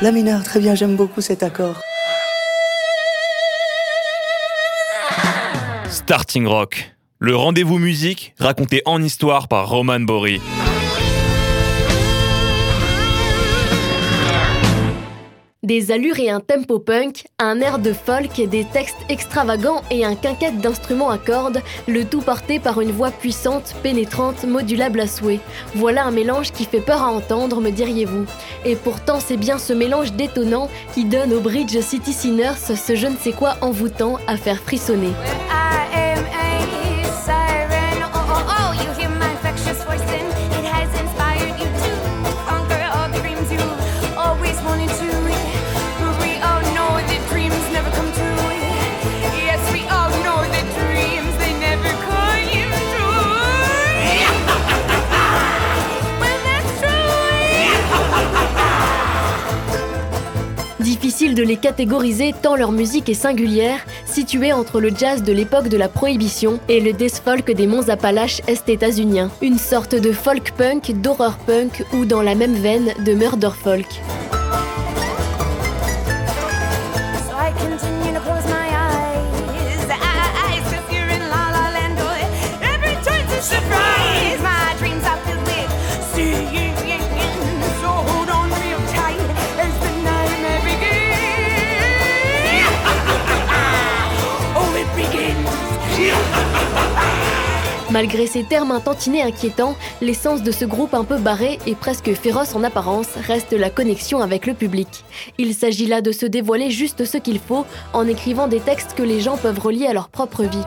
La mineur, très bien, j'aime beaucoup cet accord. Starting Rock, le rendez-vous musique raconté en histoire par Roman Bory. Des allures et un tempo punk, un air de folk, des textes extravagants et un quinquette d'instruments à cordes, le tout porté par une voix puissante, pénétrante, modulable à souhait. Voilà un mélange qui fait peur à entendre, me diriez-vous. Et pourtant, c'est bien ce mélange détonnant qui donne au Bridge City Sinners ce je ne sais quoi envoûtant à faire frissonner. De les catégoriser tant leur musique est singulière, située entre le jazz de l'époque de la prohibition et le death folk des monts Appalaches est-états-uniens. Une sorte de folk punk, d'horror punk ou dans la même veine de murder folk. Malgré ces termes un tantinet inquiétants, l'essence de ce groupe un peu barré et presque féroce en apparence reste la connexion avec le public. Il s'agit là de se dévoiler juste ce qu'il faut en écrivant des textes que les gens peuvent relier à leur propre vie.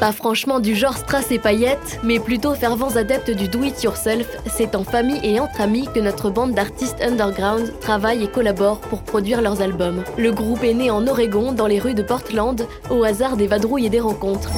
Pas franchement du genre strass et paillettes, mais plutôt fervents adeptes du do-it-yourself, c'est en famille et entre amis que notre bande d'artistes underground travaille et collabore pour produire leurs albums. Le groupe est né en Oregon, dans les rues de Portland, au hasard des vadrouilles et des rencontres.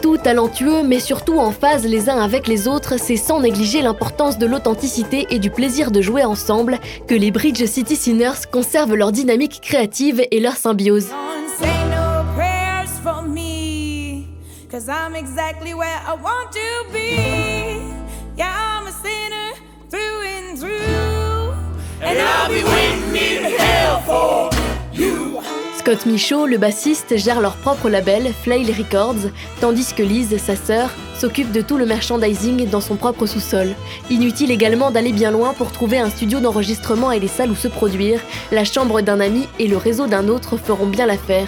Tout, talentueux, mais surtout en phase les uns avec les autres, c'est sans négliger l'importance de l'authenticité et du plaisir de jouer ensemble que les Bridge City Sinners conservent leur dynamique créative et leur symbiose. Scott Michaud, le bassiste, gère leur propre label, Flail Records, tandis que Liz, sa sœur, s'occupe de tout le merchandising dans son propre sous-sol. Inutile également d'aller bien loin pour trouver un studio d'enregistrement et les salles où se produire. La chambre d'un ami et le réseau d'un autre feront bien l'affaire.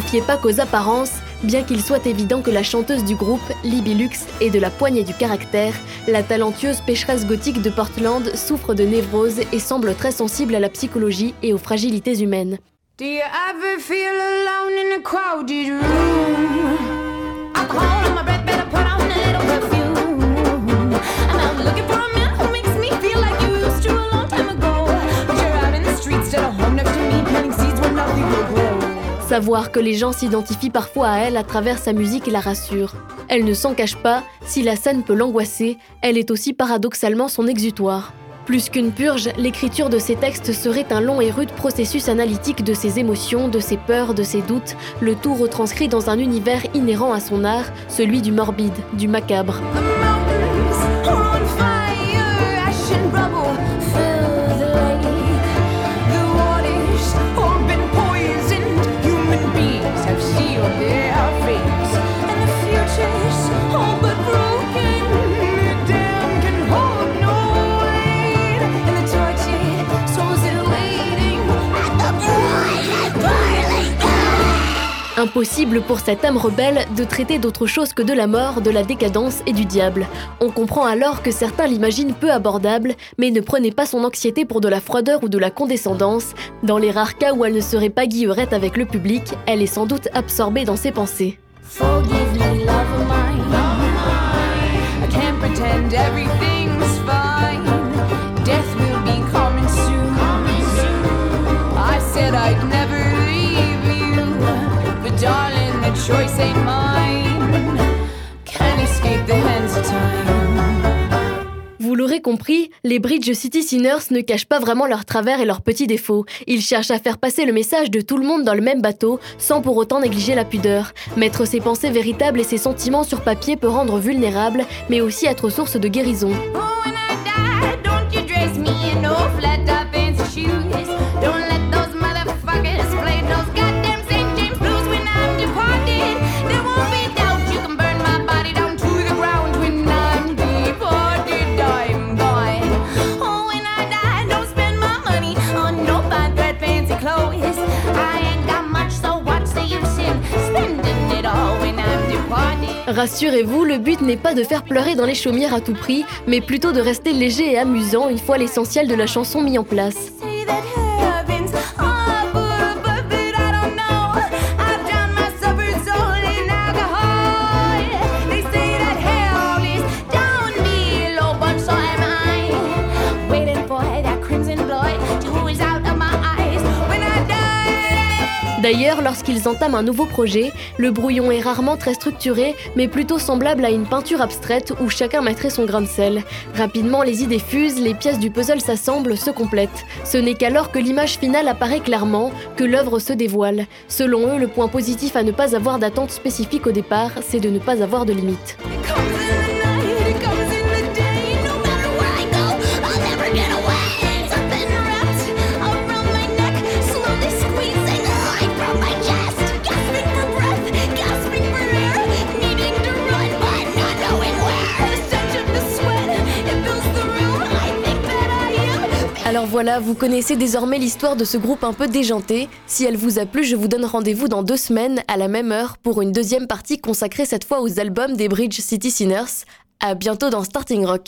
Vous fiez pas qu'aux apparences, bien qu'il soit évident que la chanteuse du groupe, Libby Lux, est de la poignée du caractère, la talentueuse pécheresse gothique de Portland souffre de névrose et semble très sensible à la psychologie et aux fragilités humaines. Savoir que les gens s'identifient parfois à elle à travers sa musique la rassure. Elle ne s'en cache pas, si la scène peut l'angoisser, elle est aussi paradoxalement son exutoire. Plus qu'une purge, l'écriture de ces textes serait un long et rude processus analytique de ses émotions, de ses peurs, de ses doutes, le tout retranscrit dans un univers inhérent à son art, celui du morbide, du macabre. Impossible pour cette âme rebelle de traiter d'autre chose que de la mort, de la décadence et du diable. On comprend alors que certains l'imaginent peu abordable, mais ne prenez pas son anxiété pour de la froideur ou de la condescendance. Dans les rares cas où elle ne serait pas guillerette avec le public, elle est sans doute absorbée dans ses pensées. L'aurez compris, les Bridge City Sinners ne cachent pas vraiment leurs travers et leurs petits défauts. Ils cherchent à faire passer le message de tout le monde dans le même bateau, sans pour autant négliger la pudeur. Mettre ses pensées véritables et ses sentiments sur papier peut rendre vulnérable, mais aussi être source de guérison. Rassurez-vous, le but n'est pas de faire pleurer dans les chaumières à tout prix, mais plutôt de rester léger et amusant une fois l'essentiel de la chanson mis en place. D'ailleurs, lorsqu'ils entament un nouveau projet, le brouillon est rarement très structuré, mais plutôt semblable à une peinture abstraite où chacun mettrait son grain de sel. Rapidement, les idées fusent, les pièces du puzzle s'assemblent, se complètent. Ce n'est qu'alors que l'image finale apparaît clairement, que l'œuvre se dévoile. Selon eux, le point positif à ne pas avoir d'attente spécifique au départ, c'est de ne pas avoir de limite. Alors voilà, vous connaissez désormais l'histoire de ce groupe un peu déjanté. Si elle vous a plu, je vous donne rendez-vous dans deux semaines à la même heure pour une deuxième partie consacrée cette fois aux albums des Bridge City Sinners. À bientôt dans Starting Rock.